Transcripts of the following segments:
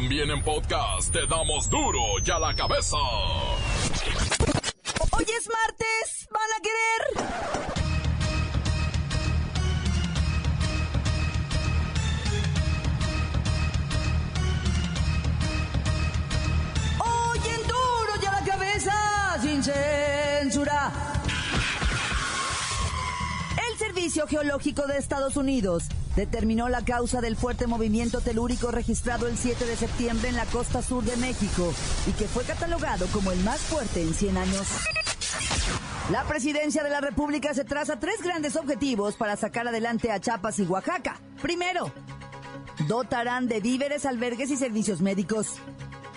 También en podcast te damos duro y a la cabeza. Hoy es martes, ¿van a querer? Hoy en duro y a la cabeza, sin censura. El Servicio Geológico de Estados Unidos determinó la causa del fuerte movimiento telúrico registrado el 7 de septiembre en la costa sur de México y que fue catalogado como el más fuerte en 100 años. La presidencia de la República se traza tres grandes objetivos para sacar adelante a Chiapas y Oaxaca. Primero, dotarán de víveres, albergues y servicios médicos.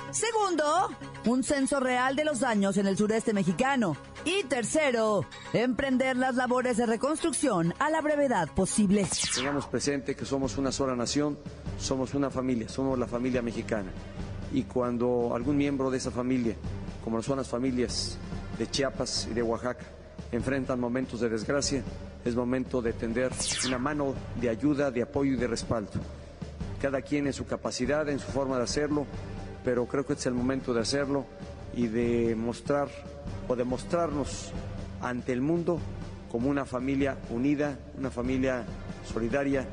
Segundo, un censo real de los daños en el sureste mexicano. Y tercero, emprender las labores de reconstrucción a la brevedad posible. Tengamos presente que somos una sola nación, somos una familia, somos la familia mexicana. Y cuando algún miembro de esa familia, como son las familias de Chiapas y de Oaxaca, enfrentan momentos de desgracia, es momento de tender una mano de ayuda, de apoyo y de respaldo. Cada quien en su capacidad, en su forma de hacerlo, pero creo que este es el momento de hacerlo y de mostrar o demostrarnos ante el mundo como una familia unida, una familia solidaria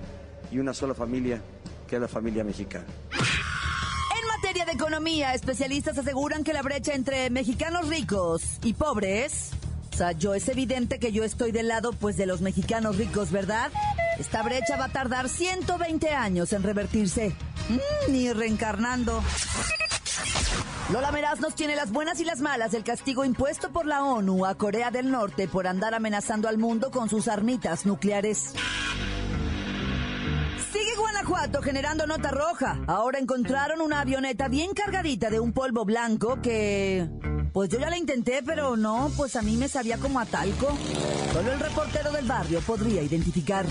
y una sola familia que es la familia mexicana. En materia de economía, especialistas aseguran que la brecha entre mexicanos ricos y pobres, o sea, yo es evidente que yo estoy del lado pues de los mexicanos ricos, ¿verdad? Esta brecha va a tardar 120 años en revertirse. Mm, ni reencarnando. Lola Meraz nos tiene las buenas y las malas del castigo impuesto por la ONU a Corea del Norte por andar amenazando al mundo con sus armitas nucleares. Sigue Guanajuato generando nota roja. Ahora encontraron una avioneta bien cargadita de un polvo blanco que... Pues yo ya la intenté, pero no, pues a mí me sabía como a talco. Solo el reportero del barrio podría identificar.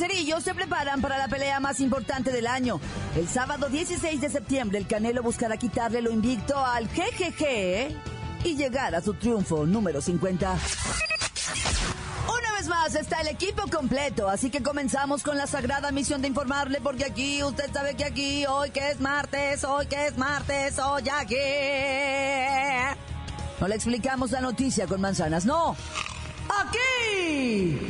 Cerillo se preparan para la pelea más importante del año. El sábado 16 de septiembre, el Canelo buscará quitarle lo invicto al GGG y llegar a su triunfo número 50. Una vez más está el equipo completo, así que comenzamos con la sagrada misión de informarle, porque aquí, usted sabe que aquí, hoy que es martes, hoy que es martes, hoy aquí. No le explicamos la noticia con manzanas, no. Aquí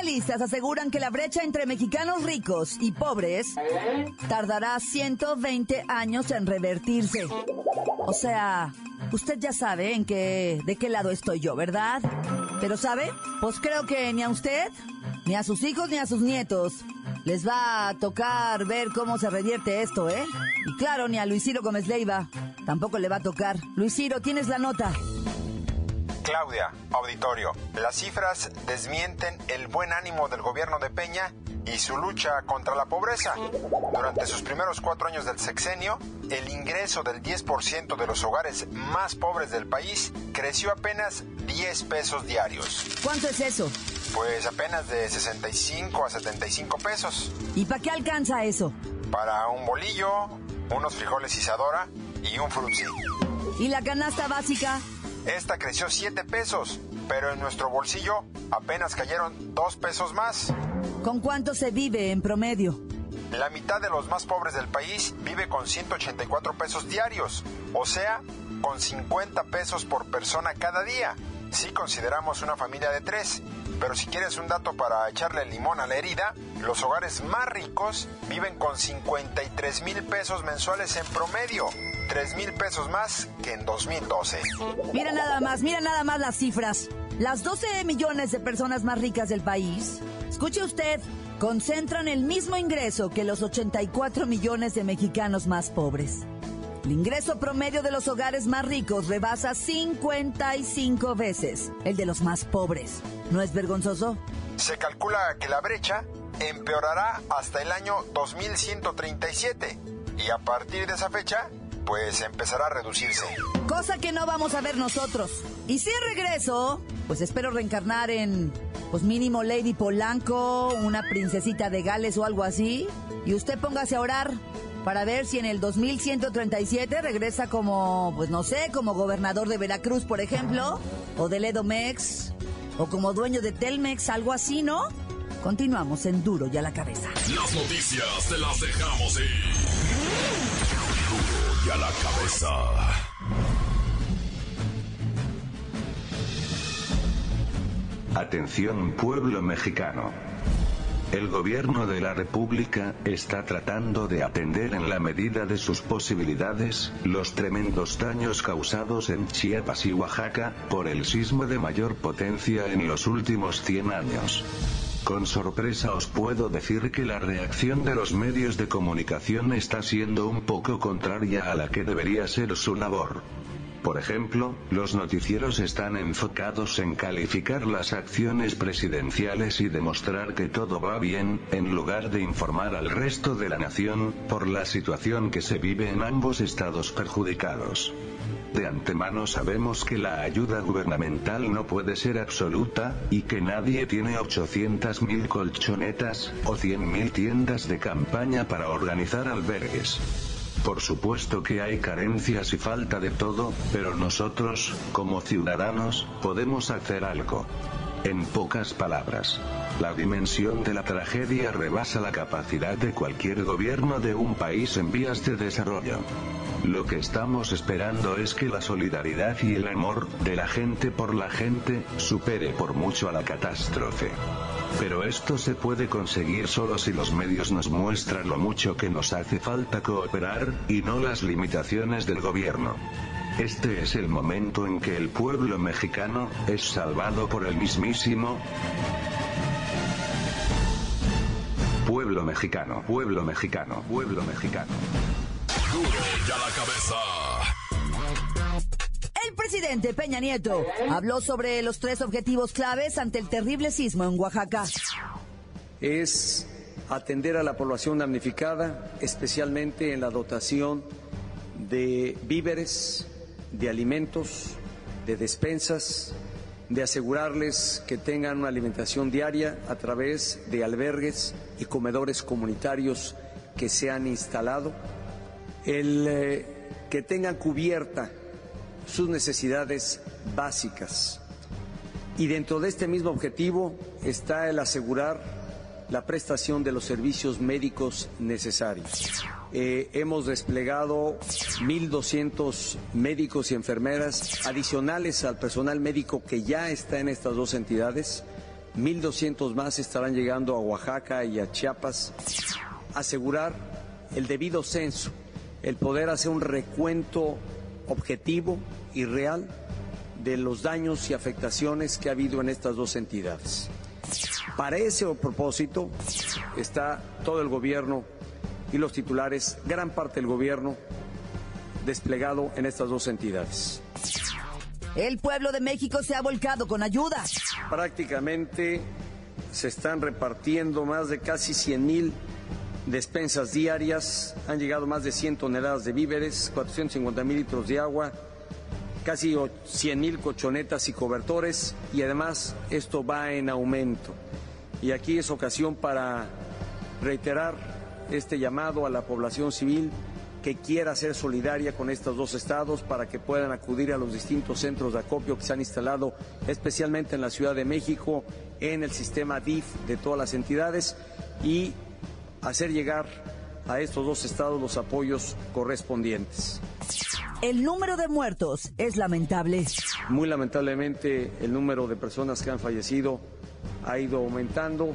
Especialistas aseguran que la brecha entre mexicanos ricos y pobres tardará 120 años en revertirse. O sea, usted ya sabe en qué, de qué lado estoy yo, ¿verdad? Pero ¿sabe? Pues creo que ni a usted, ni a sus hijos, ni a sus nietos les va a tocar ver cómo se revierte esto, ¿eh? Y claro, ni a Luis Ciro Gómez Leiva tampoco le va a tocar. Luis Ciro, tienes la nota. Claudia, auditorio, las cifras desmienten el buen ánimo del gobierno de Peña y su lucha contra la pobreza. Durante sus primeros cuatro años del sexenio, el ingreso del 10% de los hogares más pobres del país creció apenas 10 pesos diarios. ¿Cuánto es eso? Pues apenas de 65 a 75 pesos. ¿Y para qué alcanza eso? Para un bolillo, unos frijoles Isadora y un frutzi. ¿Y la canasta básica? Esta creció 7 pesos, pero en nuestro bolsillo apenas cayeron 2 pesos más. ¿Con cuánto se vive en promedio? La mitad de los más pobres del país vive con 184 pesos diarios, o sea, con 50 pesos por persona cada día. Si consideramos una familia de tres, pero si quieres un dato para echarle limón a la herida, los hogares más ricos viven con 53 mil pesos mensuales en promedio, 3 mil pesos más que en 2012. Mira nada más, mira nada más las cifras. Las 12 millones de personas más ricas del país, escuche usted, concentran el mismo ingreso que los 84 millones de mexicanos más pobres. El ingreso promedio de los hogares más ricos rebasa 55 veces el de los más pobres. ¿No es vergonzoso? Se calcula que la brecha empeorará hasta el año 2137 y a partir de esa fecha pues empezará a reducirse. Cosa que no vamos a ver nosotros. Y si regreso, pues espero reencarnar en, pues mínimo Lady Polanco, una princesita de Gales o algo así. Y usted póngase a orar para ver si en el 2137 regresa como, pues no sé, como gobernador de Veracruz, por ejemplo, o de Ledomex, o como dueño de Telmex, algo así, ¿no? Continuamos en Duro y a la cabeza. Las noticias te las dejamos ir. La cabeza. Atención pueblo mexicano. El gobierno de la República está tratando de atender en la medida de sus posibilidades los tremendos daños causados en Chiapas y Oaxaca por el sismo de mayor potencia en los últimos 100 años. Con sorpresa os puedo decir que la reacción de los medios de comunicación está siendo un poco contraria a la que debería ser su labor. Por ejemplo, los noticieros están enfocados en calificar las acciones presidenciales y demostrar que todo va bien, en lugar de informar al resto de la nación, por la situación que se vive en ambos estados perjudicados. De antemano sabemos que la ayuda gubernamental no puede ser absoluta, y que nadie tiene 800.000 colchonetas, o 100.000 tiendas de campaña para organizar albergues. Por supuesto que hay carencias y falta de todo, pero nosotros, como ciudadanos, podemos hacer algo. En pocas palabras, la dimensión de la tragedia rebasa la capacidad de cualquier gobierno de un país en vías de desarrollo. Lo que estamos esperando es que la solidaridad y el amor de la gente por la gente supere por mucho a la catástrofe. Pero esto se puede conseguir solo si los medios nos muestran lo mucho que nos hace falta cooperar, y no las limitaciones del gobierno. Este es el momento en que el pueblo mexicano es salvado por el mismísimo pueblo mexicano, pueblo mexicano, pueblo mexicano. Duro y a la cabeza. El presidente Peña Nieto habló sobre los tres objetivos claves ante el terrible sismo en Oaxaca. Es atender a la población damnificada, especialmente en la dotación de víveres, de alimentos, de despensas, de asegurarles que tengan una alimentación diaria a través de albergues y comedores comunitarios que se han instalado, el eh, que tengan cubierta sus necesidades básicas. Y dentro de este mismo objetivo está el asegurar la prestación de los servicios médicos necesarios. Eh, hemos desplegado 1.200 médicos y enfermeras adicionales al personal médico que ya está en estas dos entidades. 1.200 más estarán llegando a Oaxaca y a Chiapas. Asegurar el debido censo, el poder hacer un recuento objetivo y real de los daños y afectaciones que ha habido en estas dos entidades. Para ese propósito está todo el gobierno y los titulares, gran parte del gobierno desplegado en estas dos entidades. El pueblo de México se ha volcado con ayuda. Prácticamente se están repartiendo más de casi 100 mil despensas diarias, han llegado más de 100 toneladas de víveres, 450 mil litros de agua, casi 100 mil cochonetas y cobertores y además esto va en aumento. Y aquí es ocasión para reiterar este llamado a la población civil que quiera ser solidaria con estos dos estados para que puedan acudir a los distintos centros de acopio que se han instalado especialmente en la Ciudad de México, en el sistema DIF de todas las entidades y hacer llegar a estos dos estados los apoyos correspondientes. El número de muertos es lamentable. Muy lamentablemente el número de personas que han fallecido ha ido aumentando.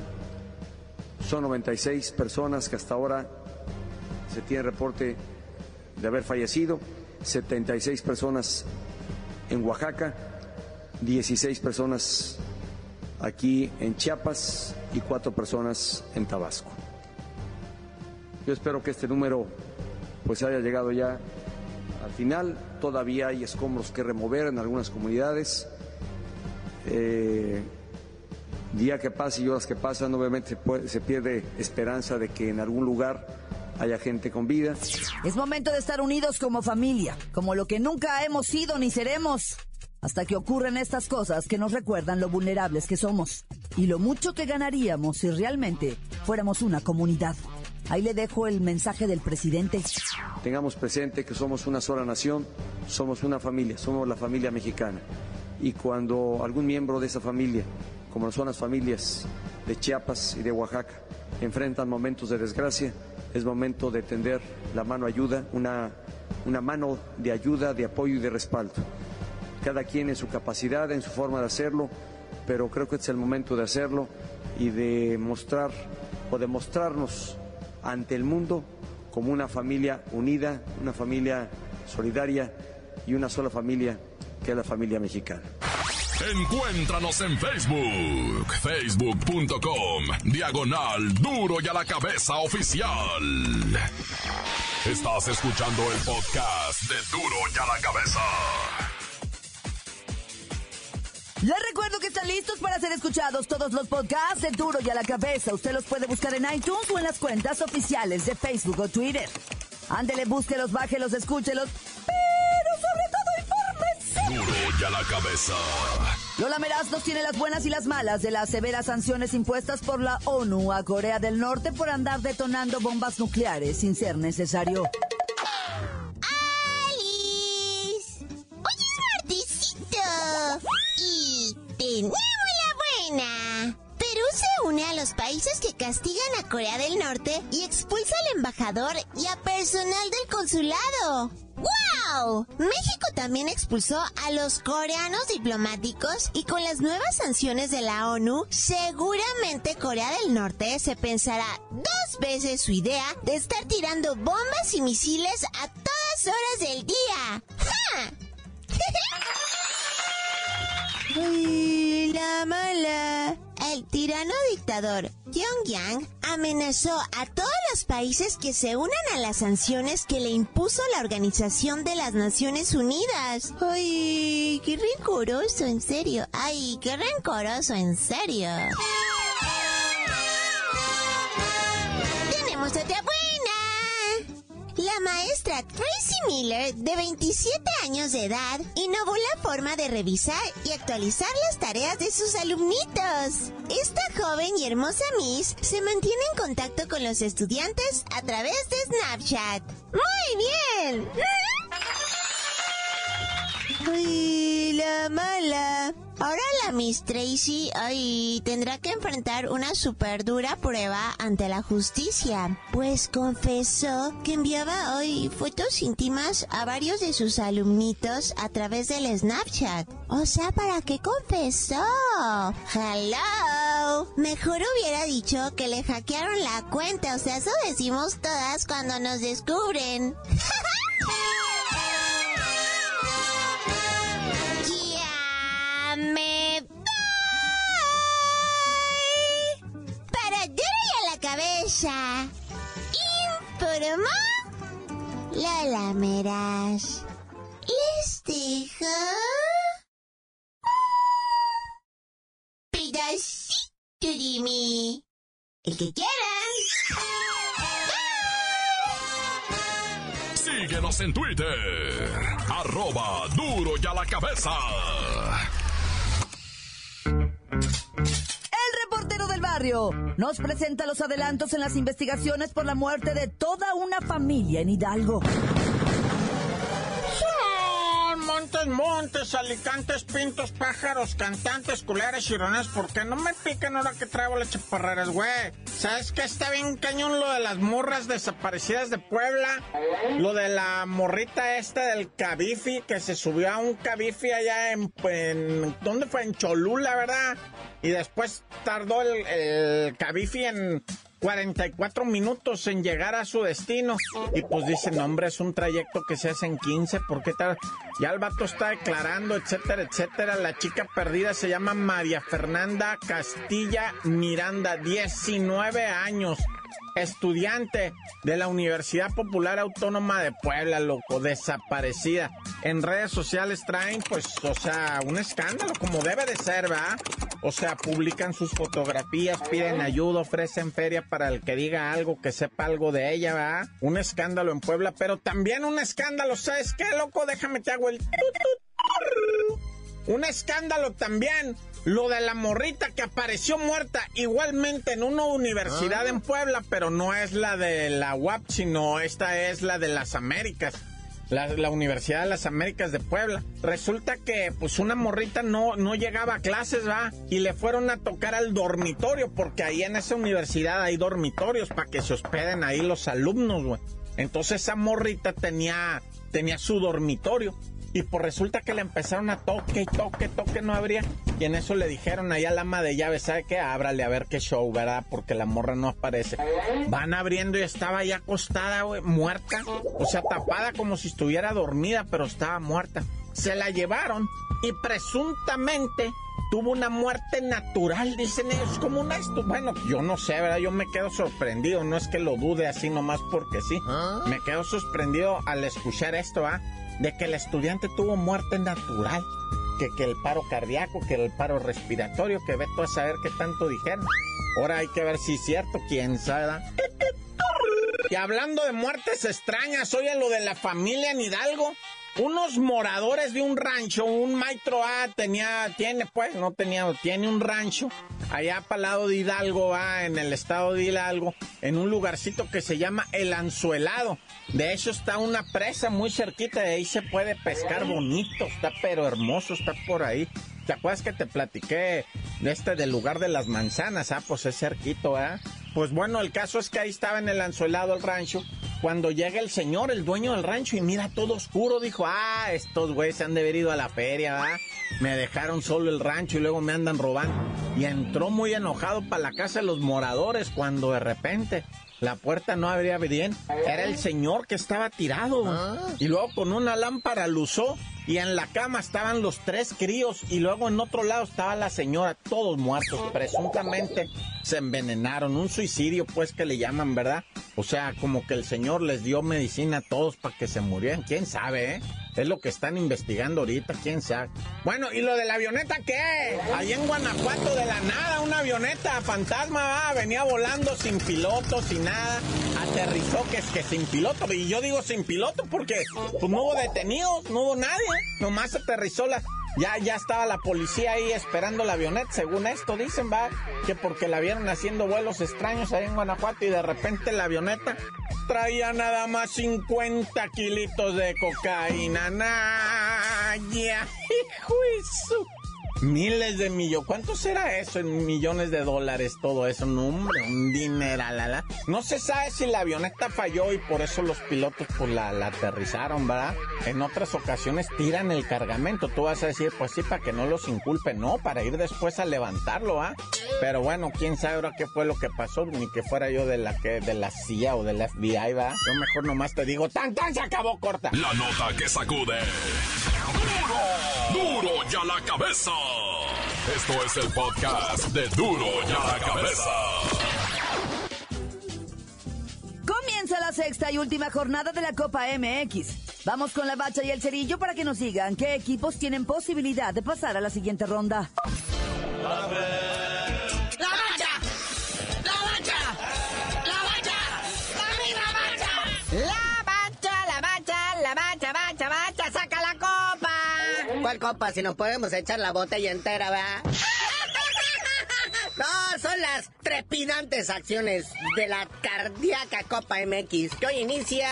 Son 96 personas que hasta ahora se tiene reporte de haber fallecido, 76 personas en Oaxaca, 16 personas aquí en Chiapas y 4 personas en Tabasco. Yo espero que este número pues haya llegado ya al final. Todavía hay escombros que remover en algunas comunidades. Eh, día que pasa y horas que pasan, obviamente se, puede- se pierde esperanza de que en algún lugar haya gente con vida. Es momento de estar unidos como familia, como lo que nunca hemos sido ni seremos, hasta que ocurren estas cosas que nos recuerdan lo vulnerables que somos y lo mucho que ganaríamos si realmente fuéramos una comunidad. Ahí le dejo el mensaje del presidente. Tengamos presente que somos una sola nación, somos una familia, somos la familia mexicana. Y cuando algún miembro de esa familia, como son las familias de Chiapas y de Oaxaca, enfrentan momentos de desgracia, es momento de tender la mano ayuda, una, una mano de ayuda, de apoyo y de respaldo. Cada quien en su capacidad, en su forma de hacerlo, pero creo que es el momento de hacerlo y de mostrar o demostrarnos ante el mundo como una familia unida, una familia solidaria y una sola familia que es la familia mexicana. Encuéntranos en Facebook, facebook.com, diagonal duro y a la cabeza oficial. Estás escuchando el podcast de duro y a la cabeza. Les recuerdo que están listos para ser escuchados todos los podcasts de Duro y a la Cabeza. Usted los puede buscar en iTunes o en las cuentas oficiales de Facebook o Twitter. Ándele, búsquelos, bájelos, escúchelos, pero sobre todo infórmese. Duro y a la cabeza. Lola Meraz nos tiene las buenas y las malas de las severas sanciones impuestas por la ONU a Corea del Norte por andar detonando bombas nucleares sin ser necesario. Y tenemos la buena. Perú se une a los países que castigan a Corea del Norte y expulsa al embajador y a personal del consulado. ¡Wow! México también expulsó a los coreanos diplomáticos y con las nuevas sanciones de la ONU, seguramente Corea del Norte se pensará dos veces su idea de estar tirando bombas y misiles a todas horas del día. ¡Ja! El tirano dictador Pyongyang amenazó a todos los países que se unan a las sanciones que le impuso la Organización de las Naciones Unidas. Ay, qué rencoroso, en serio. Ay, qué rencoroso, en serio. La maestra Tracy Miller, de 27 años de edad, innovó la forma de revisar y actualizar las tareas de sus alumnitos. Esta joven y hermosa Miss se mantiene en contacto con los estudiantes a través de Snapchat. ¡Muy bien! Ay, la mala. Ahora la Miss Tracy, ay, tendrá que enfrentar una super dura prueba ante la justicia, pues confesó que enviaba hoy fotos íntimas a varios de sus alumnitos a través del Snapchat. O sea, ¿para qué confesó? Hello. Mejor hubiera dicho que le hackearon la cuenta, o sea, eso decimos todas cuando nos descubren. cabeza. Informó Lola Meras. Les dejo pedacito de mí. El que quieran. Síguenos en Twitter. Arroba duro y a la cabeza. Nos presenta los adelantos en las investigaciones por la muerte de toda una familia en Hidalgo. Montes, alicantes, pintos, pájaros, cantantes, culeras, chirones, ¿por qué no me pican ahora que traigo las chaparreras, güey? ¿Sabes qué está bien cañón lo de las morras desaparecidas de Puebla? Lo de la morrita esta del Cabifi, que se subió a un Cabifi allá en, en ¿dónde fue? En Cholula, ¿verdad? Y después tardó el, el Cabifi en 44 minutos en llegar a su destino. Y pues dicen, no, hombre, es un trayecto que se hace en 15, ¿por qué tal? Ya el vato está declarando, etcétera, etcétera. La chica perdida se llama María Fernanda Castilla Miranda, 19 años. Estudiante de la Universidad Popular Autónoma de Puebla, loco, desaparecida. En redes sociales traen, pues, o sea, un escándalo, como debe de ser, ¿verdad? O sea, publican sus fotografías, piden ayuda, ofrecen feria para el que diga algo, que sepa algo de ella, ¿verdad? Un escándalo en Puebla, pero también un escándalo, ¿sabes qué, loco? Déjame te hago el... Un escándalo también. Lo de la morrita que apareció muerta igualmente en una universidad en Puebla, pero no es la de la UAP, sino esta es la de las Américas. La, la, Universidad de las Américas de Puebla. Resulta que pues una morrita no, no llegaba a clases, va, y le fueron a tocar al dormitorio, porque ahí en esa universidad hay dormitorios para que se hospeden ahí los alumnos, güey. Entonces esa morrita tenía, tenía su dormitorio. Y pues resulta que le empezaron a toque y toque, toque, no abría. Y en eso le dijeron ahí al ama de llaves, ¿sabe qué? Ábrale a ver qué show, ¿verdad? Porque la morra no aparece. Van abriendo y estaba ahí acostada, güey, muerta. O sea, tapada como si estuviera dormida, pero estaba muerta. Se la llevaron y presuntamente tuvo una muerte natural, dicen ellos, como una esto. Bueno, yo no sé, ¿verdad? Yo me quedo sorprendido, no es que lo dude así nomás porque sí. Me quedo sorprendido al escuchar esto, ¿ah? De que el estudiante tuvo muerte natural, que, que el paro cardíaco, que el paro respiratorio, que ve a saber qué tanto dijeron. Ahora hay que ver si es cierto, quién sabe. Y hablando de muertes extrañas, oye lo de la familia en Hidalgo. Unos moradores de un rancho, un maestro A tenía, tiene pues, no tenía, tiene un rancho allá para lado de Hidalgo, va, en el estado de Hidalgo, en un lugarcito que se llama El Anzuelado. De hecho está una presa muy cerquita, de ahí se puede pescar bonito, está pero hermoso, está por ahí. ¿Te acuerdas que te platiqué de este del lugar de las manzanas? Ah, pues es cerquito, ¿ah? Pues bueno, el caso es que ahí estaba en el anzuelado el rancho. Cuando llega el señor, el dueño del rancho, y mira todo oscuro, dijo, ah, estos güeyes se han de haber ido a la feria, ¿ah? Me dejaron solo el rancho y luego me andan robando. Y entró muy enojado para la casa de los moradores cuando de repente la puerta no abría bien. Era el señor que estaba tirado. Y luego con una lámpara luzó y en la cama estaban los tres críos y luego en otro lado estaba la señora, todos muertos. Presuntamente se envenenaron. Un suicidio, pues, que le llaman, ¿verdad? O sea, como que el señor les dio medicina a todos para que se murieran. ¿Quién sabe, eh? Es lo que están investigando ahorita, quién sabe. Bueno, ¿y lo de la avioneta qué? Allí en Guanajuato de la nada, una avioneta fantasma, va, venía volando sin piloto, sin nada. Aterrizó que es que sin piloto. Y yo digo sin piloto porque pues, no hubo detenidos, no hubo nadie. Nomás aterrizó la... Ya, ya estaba la policía ahí esperando la avioneta, según esto dicen, va, que porque la vieron haciendo vuelos extraños ahí en Guanajuato y de repente la avioneta traía nada más 50 kilitos de cocaína. Naya, hijo Miles de millones. ¿Cuánto será eso en millones de dólares todo eso? No, hombre, un dineral. No se sabe si la avioneta falló y por eso los pilotos pues la, la, aterrizaron, ¿verdad? En otras ocasiones tiran el cargamento. Tú vas a decir, pues sí, para que no los inculpen. No, para ir después a levantarlo, ¿ah? Pero bueno, quién sabe ahora qué fue lo que pasó. Ni que fuera yo de la que de la CIA o de la FBI, ¿va? Yo mejor nomás te digo, tan tan se acabó corta. La nota que sacude. ¡Duro! ¡Duro ya la cabeza! Esto es el podcast de Duro ya la cabeza. Comienza la sexta y última jornada de la Copa MX. Vamos con la bacha y el cerillo para que nos digan qué equipos tienen posibilidad de pasar a la siguiente ronda. ¡La ¿Cuál copa? Si nos podemos echar la botella entera. No, son las trepidantes acciones de la cardíaca Copa MX, que hoy inicia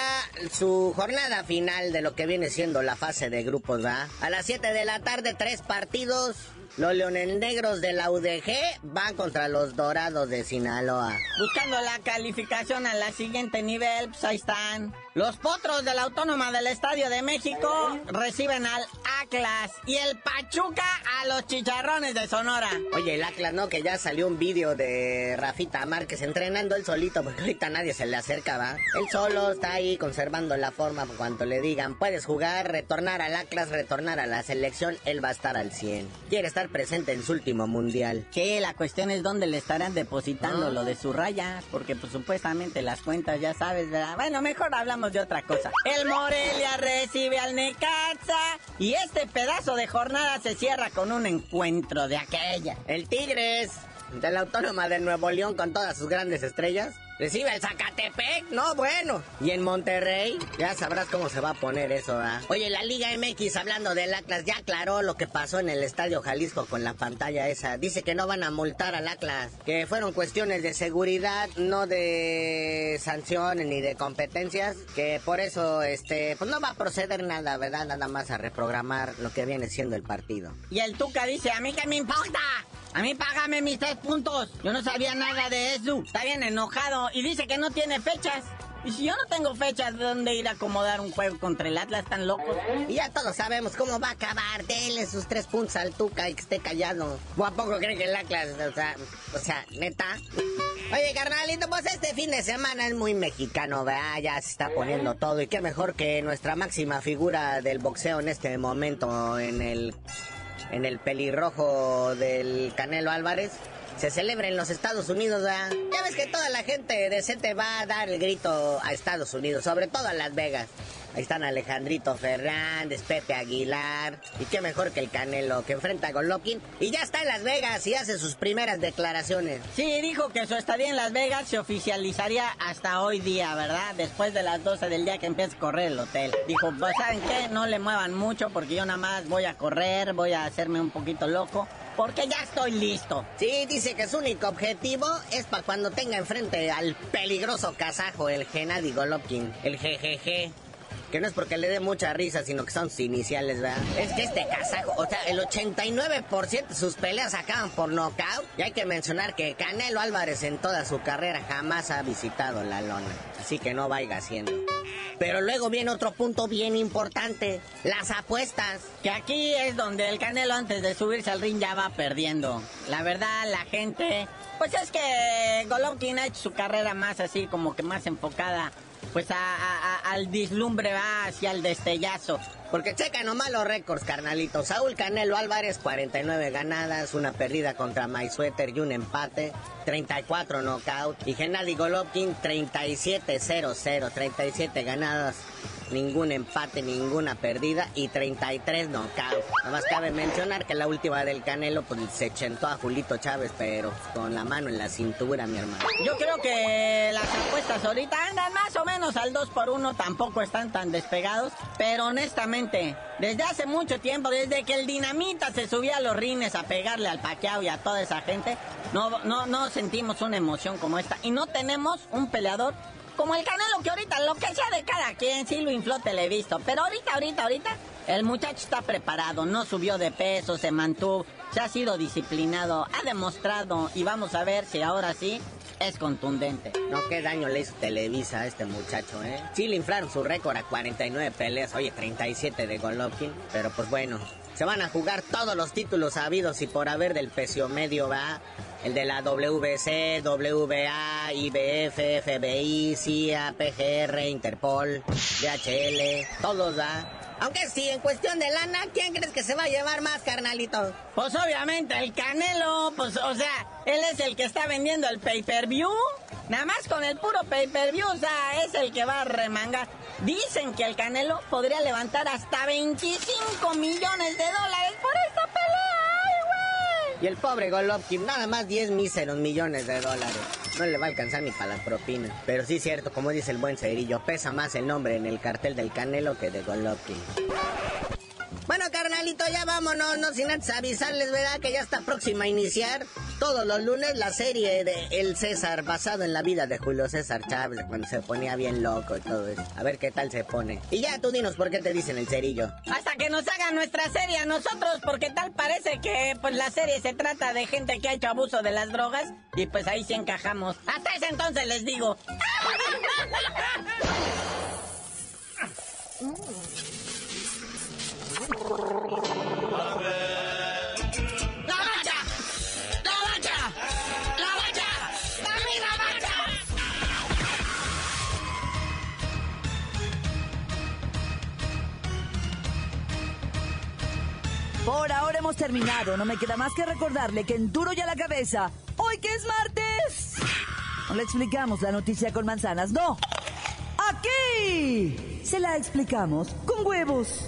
su jornada final de lo que viene siendo la fase de grupos, ¿verdad? A las 7 de la tarde, tres partidos. Los Leones Negros de la UDG van contra los Dorados de Sinaloa. Buscando la calificación a la siguiente nivel, pues ahí están. Los Potros de la Autónoma del Estadio de México reciben al Atlas y el Pachuca a los Chicharrones de Sonora. Oye, el Atlas, ¿no? Que ya salió un vídeo de Rafita Márquez entrenando él solito, porque ahorita nadie se le acerca, ¿va? Él solo está ahí conservando la forma por cuanto le digan, puedes jugar, retornar al Atlas, retornar a la selección, él va a estar al 100. Quiere estar presente en su último mundial. Sí, la cuestión es dónde le estarán depositando Ah. lo de su raya, porque pues supuestamente las cuentas ya sabes, ¿verdad? Bueno, mejor hablamos de otra cosa. El Morelia recibe al Necaxa y este pedazo de jornada se cierra con un encuentro de aquella. El Tigres, de la Autónoma de Nuevo León con todas sus grandes estrellas, recibe el Zacatepec, no bueno. Y en Monterrey, ya sabrás cómo se va a poner eso, ¿ah? Oye, la Liga MX, hablando del Atlas, ya aclaró lo que pasó en el Estadio Jalisco con la pantalla esa. Dice que no van a multar al Atlas, que fueron cuestiones de seguridad, no de sanciones ni de competencias, que por eso, este, pues no va a proceder nada, ¿verdad? Nada más a reprogramar lo que viene siendo el partido. Y el Tuca dice, a mí que me importa. A mí págame mis tres puntos. Yo no sabía nada de eso. Está bien enojado y dice que no tiene fechas. Y si yo no tengo fechas de dónde ir a acomodar un juego contra el Atlas, están locos. Y ya todos sabemos cómo va a acabar. Denle sus tres puntos al Tuca y que esté callado. ¿O a poco que el Atlas, o sea, o sea, neta? Oye, carnalito, pues este fin de semana es muy mexicano, ¿verdad? Ya se está poniendo todo. Y qué mejor que nuestra máxima figura del boxeo en este momento en el en el pelirrojo del Canelo Álvarez, se celebra en los Estados Unidos. Ya ves que toda la gente decente va a dar el grito a Estados Unidos, sobre todo a Las Vegas. Ahí están Alejandrito Fernández, Pepe Aguilar. Y qué mejor que el Canelo que enfrenta a Golovkin. Y ya está en Las Vegas y hace sus primeras declaraciones. Sí, dijo que su estadía en Las Vegas se oficializaría hasta hoy día, ¿verdad? Después de las 12 del día que empieza a correr el hotel. Dijo, pues ¿saben qué? No le muevan mucho porque yo nada más voy a correr, voy a hacerme un poquito loco. Porque ya estoy listo. Sí, dice que su único objetivo es para cuando tenga enfrente al peligroso kazajo, el Gennady Golovkin, el GGG. Que no es porque le dé mucha risa, sino que son sus iniciales, ¿verdad? Es que este kazajo, o sea, el 89% de sus peleas acaban por knockout. Y hay que mencionar que Canelo Álvarez en toda su carrera jamás ha visitado la lona. Así que no vaya haciendo. Pero luego viene otro punto bien importante, las apuestas. Que aquí es donde el Canelo antes de subirse al ring ya va perdiendo. La verdad, la gente... Pues es que Golovkin ha hecho su carrera más así, como que más enfocada pues a, a, al vislumbre va hacia el destellazo. Porque checa nomás los récords, carnalito. Saúl Canelo Álvarez, 49 ganadas, una perdida contra My Sweater y un empate, 34 knockout. Y Gennady Golovkin, 37-0-0, 37 ganadas, ningún empate, ninguna perdida y 33 knockout. Nada más cabe mencionar que la última del Canelo pues se chentó a Julito Chávez, pero con la mano en la cintura, mi hermano. Yo creo que las apuestas ahorita andan más o menos al 2 por 1 tampoco están tan despegados, pero honestamente desde hace mucho tiempo, desde que el dinamita se subía a los rines a pegarle al paqueado y a toda esa gente, no, no, no sentimos una emoción como esta. Y no tenemos un peleador como el Canelo, que ahorita lo que sea de cada quien, sí lo infló televisto. Pero ahorita, ahorita, ahorita, el muchacho está preparado, no subió de peso, se mantuvo, se ha sido disciplinado, ha demostrado y vamos a ver si ahora sí es contundente. No, qué daño le hizo Televisa a este muchacho, ¿eh? Sí le inflaron su récord a 49 peleas, oye, 37 de Golovkin, pero pues bueno, se van a jugar todos los títulos habidos y por haber del peso medio, va. El de la WC, WA, IBF, FBI, CIA, PGR, Interpol, DHL, todos, va. Aunque sí, en cuestión de lana, ¿quién crees que se va a llevar más, carnalito? Pues obviamente el Canelo, pues o sea, él es el que está vendiendo el pay-per-view. Nada más con el puro pay-per-view, o sea, es el que va a remangar. Dicen que el Canelo podría levantar hasta 25 millones de dólares por esta pelea. Y el pobre Golovkin, nada más 10 míseros millones de dólares. No le va a alcanzar ni para las propinas. Pero sí cierto, como dice el buen cerillo, pesa más el nombre en el cartel del Canelo que de Golovkin. Bueno, carnalito, ya vámonos, no sin antes avisarles, ¿verdad? Que ya está próxima a iniciar todos los lunes la serie de El César, basado en la vida de Julio César Chávez, cuando se ponía bien loco y todo eso. A ver qué tal se pone. Y ya tú dinos por qué te dicen el cerillo. Hasta que nos hagan nuestra serie a nosotros, porque tal parece que pues la serie se trata de gente que ha hecho abuso de las drogas y pues ahí sí encajamos. Hasta ese entonces les digo. ¡La bacha! ¡La bacha! ¡La bacha! ¡La misma bacha! Por ahora hemos terminado. No me queda más que recordarle que en duro y a la cabeza, hoy que es martes, no le explicamos la noticia con manzanas, no. Aquí se la explicamos con huevos.